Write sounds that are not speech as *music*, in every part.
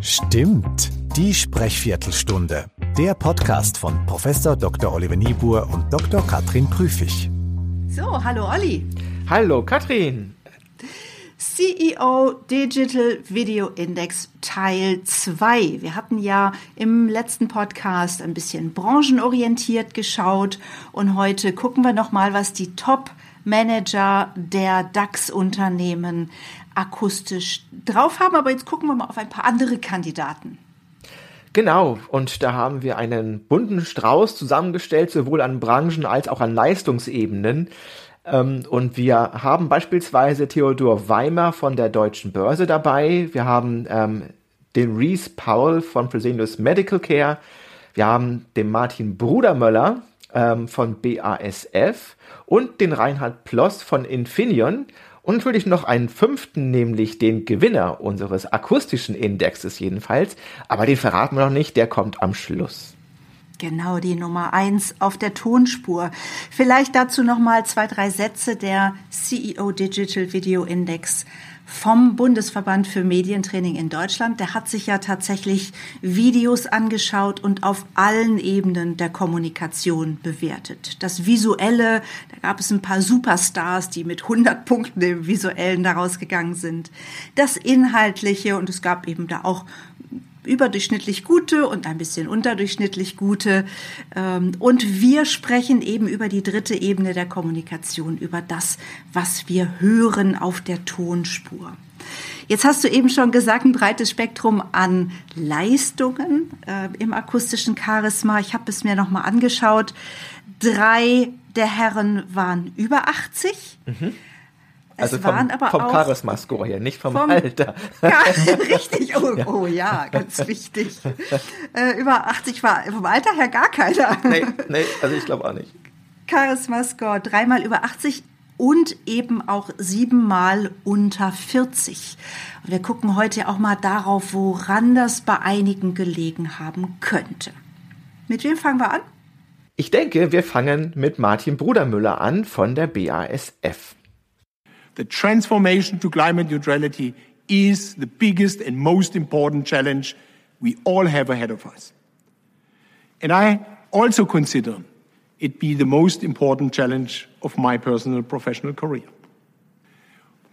Stimmt, die Sprechviertelstunde. Der Podcast von Professor Dr. Oliver Niebuhr und Dr. Katrin Prüfig. So, hallo Olli. Hallo Katrin. CEO Digital Video Index Teil 2. Wir hatten ja im letzten Podcast ein bisschen branchenorientiert geschaut und heute gucken wir noch mal, was die Top Manager der DAX-Unternehmen akustisch drauf haben. Aber jetzt gucken wir mal auf ein paar andere Kandidaten. Genau, und da haben wir einen bunten Strauß zusammengestellt, sowohl an Branchen als auch an Leistungsebenen. Ähm, und wir haben beispielsweise Theodor Weimer von der Deutschen Börse dabei. Wir haben ähm, den Reese Powell von Fresenius Medical Care. Wir haben den Martin Brudermöller ähm, von BASF und den Reinhard Ploss von Infineon und natürlich noch einen fünften, nämlich den Gewinner unseres akustischen Indexes jedenfalls. Aber den verraten wir noch nicht, der kommt am Schluss. Genau, die Nummer eins auf der Tonspur. Vielleicht dazu noch mal zwei, drei Sätze der CEO Digital Video Index vom Bundesverband für Medientraining in Deutschland. Der hat sich ja tatsächlich Videos angeschaut und auf allen Ebenen der Kommunikation bewertet. Das Visuelle, da gab es ein paar Superstars, die mit 100 Punkten im Visuellen daraus gegangen sind. Das Inhaltliche und es gab eben da auch überdurchschnittlich gute und ein bisschen unterdurchschnittlich gute. Ähm, und wir sprechen eben über die dritte Ebene der Kommunikation, über das, was wir hören auf der Tonspur. Jetzt hast du eben schon gesagt, ein breites Spektrum an Leistungen äh, im akustischen Charisma. Ich habe es mir nochmal angeschaut. Drei der Herren waren über 80. Mhm. Also vom, vom Charisma-Score her, nicht vom, vom Alter. *laughs* Ja, richtig, oh ja. oh ja, ganz wichtig. Äh, über 80 war vom Alter her gar keiner. Nee, nee also ich glaube auch nicht. Charisma-Score dreimal über 80 und eben auch siebenmal unter 40. Und wir gucken heute auch mal darauf, woran das bei einigen gelegen haben könnte. Mit wem fangen wir an? Ich denke, wir fangen mit Martin Brudermüller an von der BASF. The transformation to climate neutrality is the biggest and most important challenge we all have ahead of us. And I also consider it be the most important challenge of my personal professional career.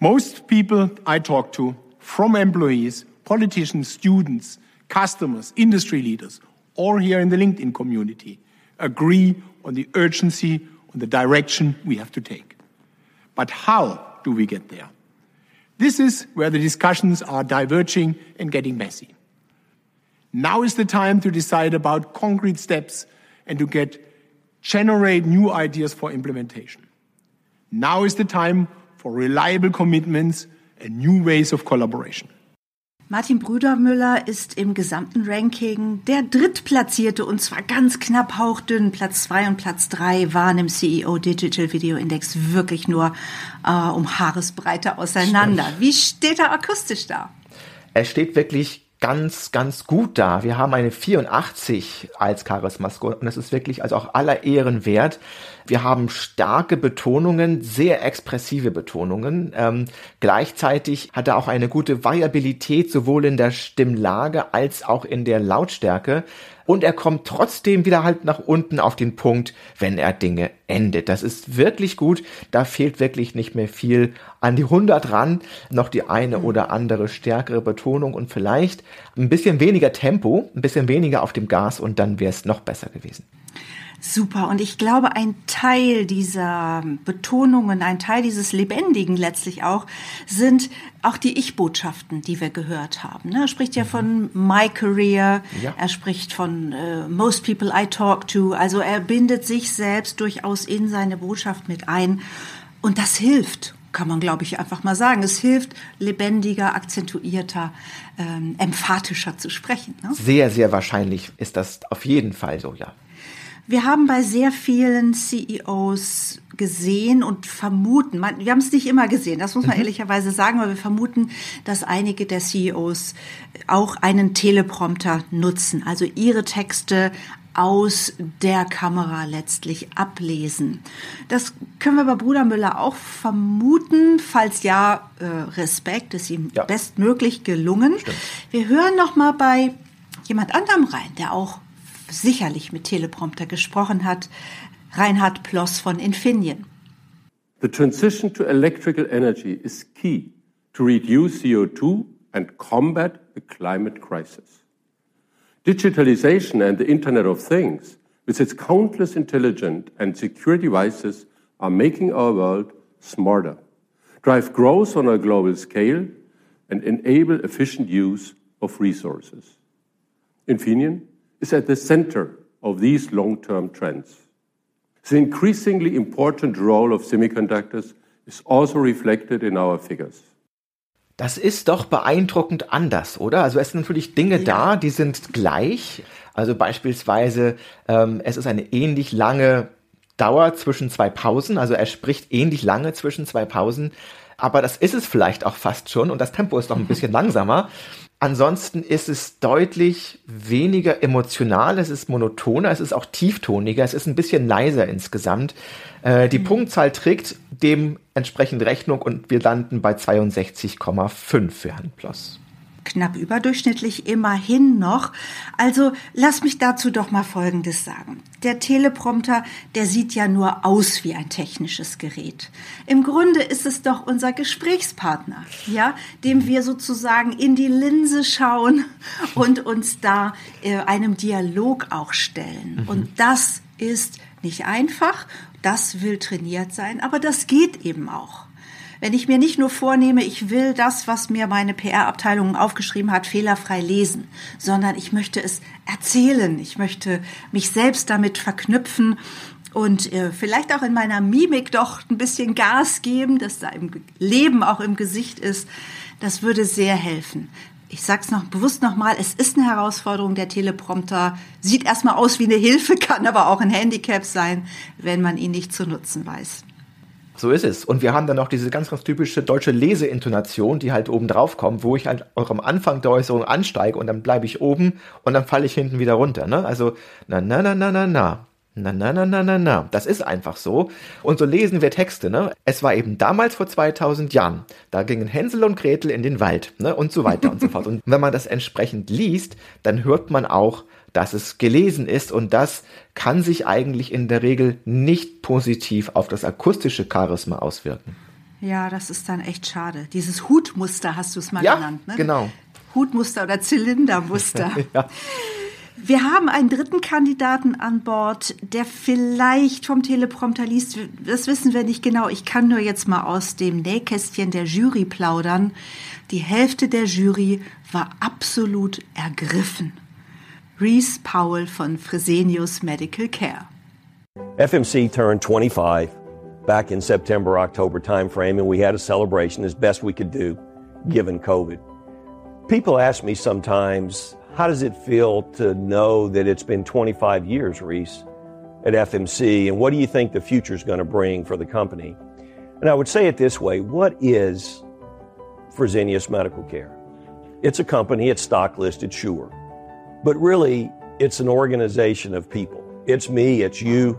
Most people I talk to, from employees, politicians, students, customers, industry leaders, all here in the LinkedIn community, agree on the urgency, on the direction we have to take. But how do we get there? This is where the discussions are diverging and getting messy. Now is the time to decide about concrete steps and to get generate new ideas for implementation. Now is the time for reliable commitments and new ways of collaboration. Martin Brüdermüller ist im gesamten Ranking der Drittplatzierte und zwar ganz knapp hauchdünn. Platz zwei und Platz drei waren im CEO Digital Video Index wirklich nur äh, um Haaresbreite auseinander. Stimmt. Wie steht er akustisch da? Er steht wirklich ganz, ganz gut da. Wir haben eine 84 als Charisma-Score und das ist wirklich also auch aller Ehren wert. Wir haben starke Betonungen, sehr expressive Betonungen. Ähm, gleichzeitig hat er auch eine gute Variabilität sowohl in der Stimmlage als auch in der Lautstärke und er kommt trotzdem wieder halt nach unten auf den Punkt, wenn er Dinge endet. Das ist wirklich gut. Da fehlt wirklich nicht mehr viel an die 100 ran. Noch die eine oder andere stärkere Betonung und vielleicht ein bisschen weniger Tempo, ein bisschen weniger auf dem Gas und dann wäre es noch besser gewesen. Super. Und ich glaube, ein Teil dieser Betonungen, ein Teil dieses Lebendigen letztlich auch, sind auch die Ich-Botschaften, die wir gehört haben. Ne? Er spricht ja mhm. von My Career, ja. er spricht von uh, Most People I Talk to. Also er bindet sich selbst durchaus in seine Botschaft mit ein. Und das hilft kann man, glaube ich, einfach mal sagen. Es hilft, lebendiger, akzentuierter, ähm, emphatischer zu sprechen. Ne? Sehr, sehr wahrscheinlich ist das auf jeden Fall so, ja. Wir haben bei sehr vielen CEOs gesehen und vermuten, wir haben es nicht immer gesehen, das muss man mhm. ehrlicherweise sagen, aber wir vermuten, dass einige der CEOs auch einen Teleprompter nutzen, also ihre Texte aus der Kamera letztlich ablesen. Das können wir bei Bruder Müller auch vermuten. Falls ja, äh, Respekt, ist ihm ja. bestmöglich gelungen. Stimmt. Wir hören noch mal bei jemand anderem rein, der auch sicherlich mit Teleprompter gesprochen hat. Reinhard Ploss von Infineon. The transition to electrical energy is key to reduce CO2 and combat the climate crisis. Digitalization and the Internet of Things, with its countless intelligent and secure devices, are making our world smarter, drive growth on a global scale, and enable efficient use of resources. Infineon is at the center of these long-term trends. The increasingly important role of semiconductors is also reflected in our figures. Das ist doch beeindruckend anders, oder? Also es sind natürlich Dinge ja. da, die sind gleich. Also beispielsweise, ähm, es ist eine ähnlich lange Dauer zwischen zwei Pausen. Also er spricht ähnlich lange zwischen zwei Pausen. Aber das ist es vielleicht auch fast schon und das Tempo ist noch ein bisschen *laughs* langsamer. Ansonsten ist es deutlich weniger emotional, es ist monotoner, es ist auch tieftoniger, es ist ein bisschen leiser insgesamt. Äh, die mhm. Punktzahl trägt dementsprechend Rechnung und wir landen bei 62,5 für Herrn Ploss knapp überdurchschnittlich immerhin noch. Also lass mich dazu doch mal Folgendes sagen. Der Teleprompter, der sieht ja nur aus wie ein technisches Gerät. Im Grunde ist es doch unser Gesprächspartner, ja, dem wir sozusagen in die Linse schauen *laughs* und uns da äh, einem Dialog auch stellen. Mhm. Und das ist nicht einfach, das will trainiert sein, aber das geht eben auch wenn ich mir nicht nur vornehme, ich will das, was mir meine PR-Abteilung aufgeschrieben hat, fehlerfrei lesen, sondern ich möchte es erzählen, ich möchte mich selbst damit verknüpfen und äh, vielleicht auch in meiner Mimik doch ein bisschen Gas geben, dass da im Leben auch im Gesicht ist. Das würde sehr helfen. Ich sag's noch bewusst nochmal, es ist eine Herausforderung. Der Teleprompter sieht erstmal aus wie eine Hilfe, *laughs* kann aber auch ein Handicap sein, wenn man ihn nicht zu nutzen weiß. So ist es. Und wir haben dann noch diese ganz, ganz typische deutsche Leseintonation, die halt oben drauf kommt, wo ich halt auch am Anfang der Äußerung ansteige und dann bleibe ich oben und dann falle ich hinten wieder runter. Ne? Also, na, na, na, na, na, na. Na, na, na, na, na, na. Das ist einfach so. Und so lesen wir Texte, ne? Es war eben damals vor 2000 Jahren. Da gingen Hänsel und Gretel in den Wald, ne? Und so weiter und so fort. Und wenn man das entsprechend liest, dann hört man auch, dass es gelesen ist und das kann sich eigentlich in der Regel nicht positiv auf das akustische Charisma auswirken. Ja, das ist dann echt schade. Dieses Hutmuster hast du es mal ja, genannt, ne? Genau. Hutmuster oder Zylindermuster. *laughs* ja. Wir haben einen dritten Kandidaten an Bord, der vielleicht vom Teleprompter liest. Das wissen wir nicht genau. Ich kann nur jetzt mal aus dem Nähkästchen der Jury plaudern. Die Hälfte der Jury war absolut ergriffen. Reese Powell von Fresenius Medical Care. FMC turned 25 back in September, October timeframe, and we had a celebration as best we could do given COVID. People ask me sometimes, how does it feel to know that it's been 25 years, Reese, at FMC, and what do you think the future is going to bring for the company? And I would say it this way what is Fresenius Medical Care? It's a company, it's stock listed, sure. But really, it's an organization of people. It's me, it's you,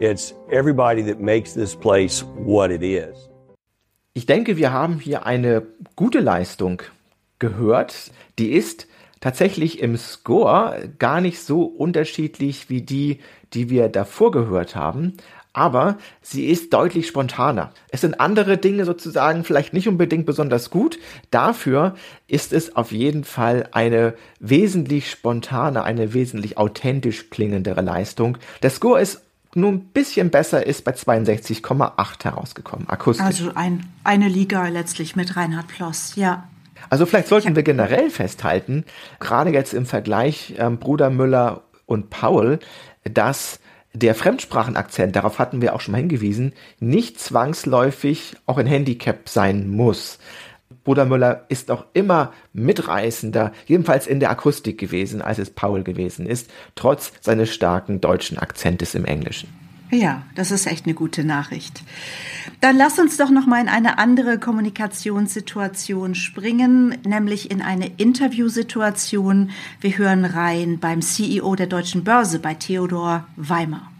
it's everybody that makes this place what it is. Ich denke, wir haben hier eine gute Leistung gehört. Die ist tatsächlich im Score gar nicht so unterschiedlich wie die, die wir davor gehört haben aber sie ist deutlich spontaner. Es sind andere Dinge sozusagen vielleicht nicht unbedingt besonders gut. Dafür ist es auf jeden Fall eine wesentlich spontane, eine wesentlich authentisch klingendere Leistung. Der Score ist nur ein bisschen besser, ist bei 62,8 herausgekommen, akustisch. Also ein, eine Liga letztlich mit Reinhard Ploss, ja. Also vielleicht sollten wir generell festhalten, gerade jetzt im Vergleich ähm, Bruder Müller und Paul, dass der Fremdsprachenakzent, darauf hatten wir auch schon mal hingewiesen, nicht zwangsläufig auch ein Handicap sein muss. Bruder Müller ist auch immer mitreißender, jedenfalls in der Akustik gewesen, als es Paul gewesen ist, trotz seines starken deutschen Akzentes im Englischen. Ja, das ist echt eine gute Nachricht. Dann lass uns doch noch mal in eine andere Kommunikationssituation springen, nämlich in eine Interviewsituation. Wir hören rein beim CEO der Deutschen Börse, bei Theodor Weimer.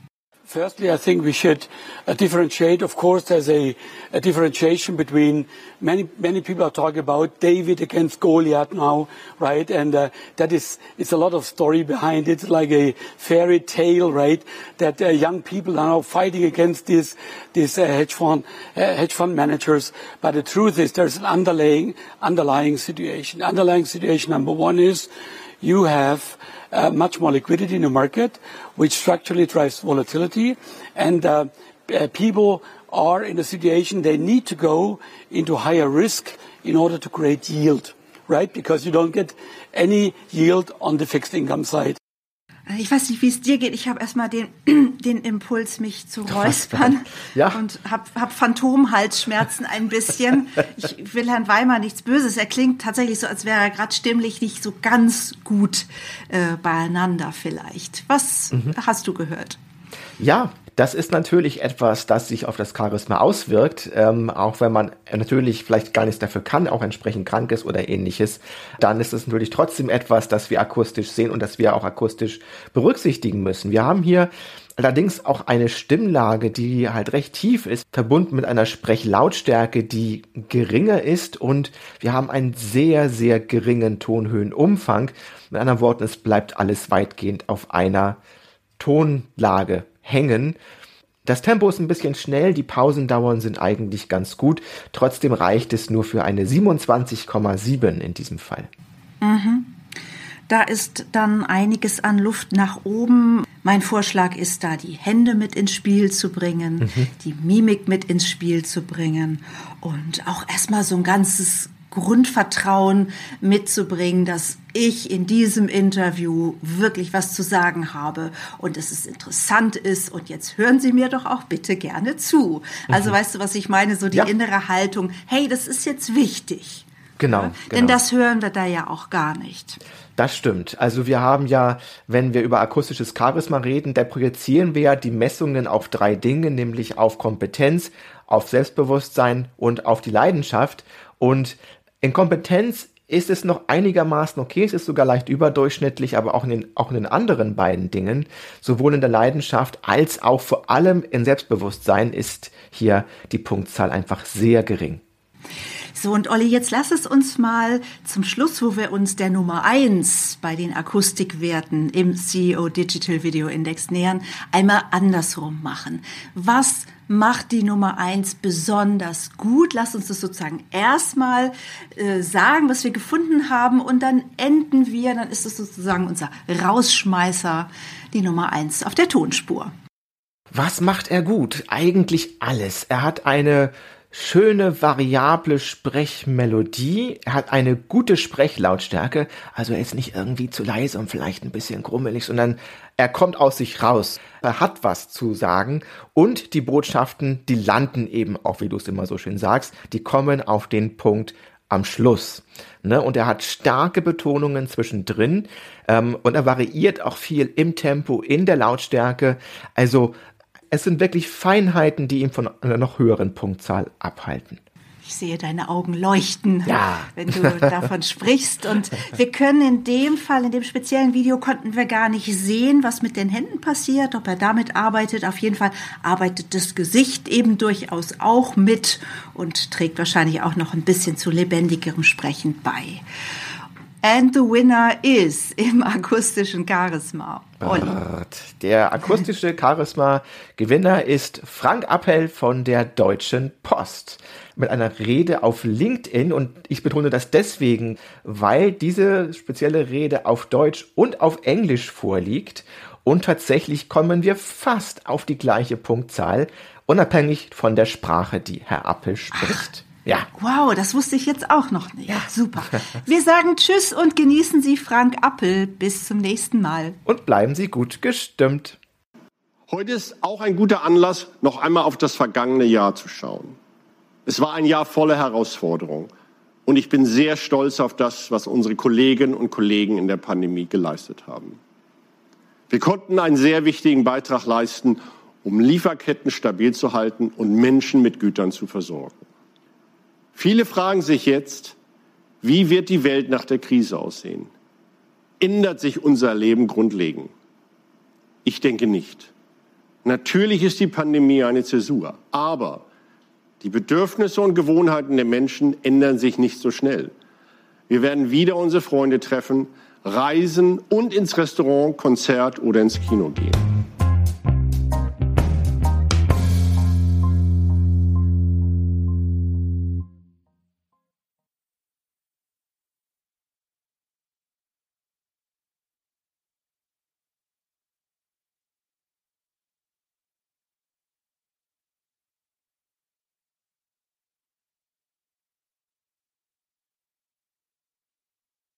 Firstly, I think we should uh, differentiate. Of course, there's a, a, differentiation between many many people are talking about David against Goliath now, right? And uh, that is it's a lot of story behind it, like a fairy tale, right? That uh, young people are now fighting against these these uh, hedge fund uh, hedge fund managers. But the truth is, there's an underlying underlying situation. Underlying situation number one is you have uh, much more liquidity in the market, which structurally drives volatility. And uh, uh, people are in a situation they need to go into higher risk in order to create yield, right? Because you don't get any yield on the fixed income side. Ich weiß nicht, wie es dir geht. Ich habe erstmal den, *clears throat* den Impuls, mich zu räuspern ja. und habe hab Phantomhalsschmerzen ein bisschen. Ich will Herrn Weimar nichts Böses. Er klingt tatsächlich so, als wäre er gerade stimmlich nicht so ganz gut äh, beieinander vielleicht. Was mhm. hast du gehört? Ja, das ist natürlich etwas, das sich auf das Charisma auswirkt, ähm, auch wenn man natürlich vielleicht gar nichts dafür kann, auch entsprechend krank ist oder ähnliches, dann ist es natürlich trotzdem etwas, das wir akustisch sehen und das wir auch akustisch berücksichtigen müssen. Wir haben hier allerdings auch eine Stimmlage, die halt recht tief ist, verbunden mit einer Sprechlautstärke, die geringer ist und wir haben einen sehr, sehr geringen Tonhöhenumfang. Mit anderen Worten, es bleibt alles weitgehend auf einer Tonlage hängen. Das Tempo ist ein bisschen schnell, die Pausendauern sind eigentlich ganz gut. Trotzdem reicht es nur für eine 27,7 in diesem Fall. Mhm. Da ist dann einiges an Luft nach oben. Mein Vorschlag ist da, die Hände mit ins Spiel zu bringen, mhm. die Mimik mit ins Spiel zu bringen und auch erstmal so ein ganzes Grundvertrauen mitzubringen, dass ich in diesem Interview wirklich was zu sagen habe und dass es interessant ist und jetzt hören Sie mir doch auch bitte gerne zu. Also mhm. weißt du, was ich meine? So die ja. innere Haltung, hey, das ist jetzt wichtig. Genau, ja? genau. Denn das hören wir da ja auch gar nicht. Das stimmt. Also wir haben ja, wenn wir über akustisches Charisma reden, da projizieren wir ja die Messungen auf drei Dinge, nämlich auf Kompetenz, auf Selbstbewusstsein und auf die Leidenschaft. Und in Kompetenz ist es noch einigermaßen okay, es ist sogar leicht überdurchschnittlich, aber auch in den, auch in den anderen beiden Dingen, sowohl in der Leidenschaft als auch vor allem in Selbstbewusstsein ist hier die Punktzahl einfach sehr gering. So, und Olli, jetzt lass es uns mal zum Schluss, wo wir uns der Nummer eins bei den Akustikwerten im CEO Digital Video Index nähern, einmal andersrum machen. Was macht die Nummer eins besonders gut? Lass uns das sozusagen erstmal äh, sagen, was wir gefunden haben und dann enden wir, dann ist es sozusagen unser Rausschmeißer, die Nummer eins auf der Tonspur. Was macht er gut? Eigentlich alles. Er hat eine schöne, variable Sprechmelodie. Er hat eine gute Sprechlautstärke. Also er ist nicht irgendwie zu leise und vielleicht ein bisschen grummelig, sondern er kommt aus sich raus. Er hat was zu sagen. Und die Botschaften, die landen eben, auch wie du es immer so schön sagst, die kommen auf den Punkt am Schluss. Ne? Und er hat starke Betonungen zwischendrin ähm, und er variiert auch viel im Tempo, in der Lautstärke. Also es sind wirklich Feinheiten, die ihn von einer noch höheren Punktzahl abhalten. Ich sehe deine Augen leuchten, ja. wenn du davon sprichst. Und wir können in dem Fall, in dem speziellen Video, konnten wir gar nicht sehen, was mit den Händen passiert, ob er damit arbeitet. Auf jeden Fall arbeitet das Gesicht eben durchaus auch mit und trägt wahrscheinlich auch noch ein bisschen zu lebendigerem Sprechen bei. And the winner is im *laughs* akustischen Charisma. Olli. Der akustische Charisma-Gewinner ist Frank Appel von der Deutschen Post mit einer Rede auf LinkedIn und ich betone das deswegen, weil diese spezielle Rede auf Deutsch und auf Englisch vorliegt und tatsächlich kommen wir fast auf die gleiche Punktzahl, unabhängig von der Sprache, die Herr Appel spricht. Ach. Ja. Wow, das wusste ich jetzt auch noch nicht. Ja. Super. *laughs* Wir sagen Tschüss und genießen Sie Frank Appel. Bis zum nächsten Mal. Und bleiben Sie gut gestimmt. Heute ist auch ein guter Anlass, noch einmal auf das vergangene Jahr zu schauen. Es war ein Jahr voller Herausforderungen. Und ich bin sehr stolz auf das, was unsere Kolleginnen und Kollegen in der Pandemie geleistet haben. Wir konnten einen sehr wichtigen Beitrag leisten, um Lieferketten stabil zu halten und Menschen mit Gütern zu versorgen. Viele fragen sich jetzt, wie wird die Welt nach der Krise aussehen? Ändert sich unser Leben grundlegend? Ich denke nicht. Natürlich ist die Pandemie eine Zäsur, aber die Bedürfnisse und Gewohnheiten der Menschen ändern sich nicht so schnell. Wir werden wieder unsere Freunde treffen, reisen und ins Restaurant, Konzert oder ins Kino gehen.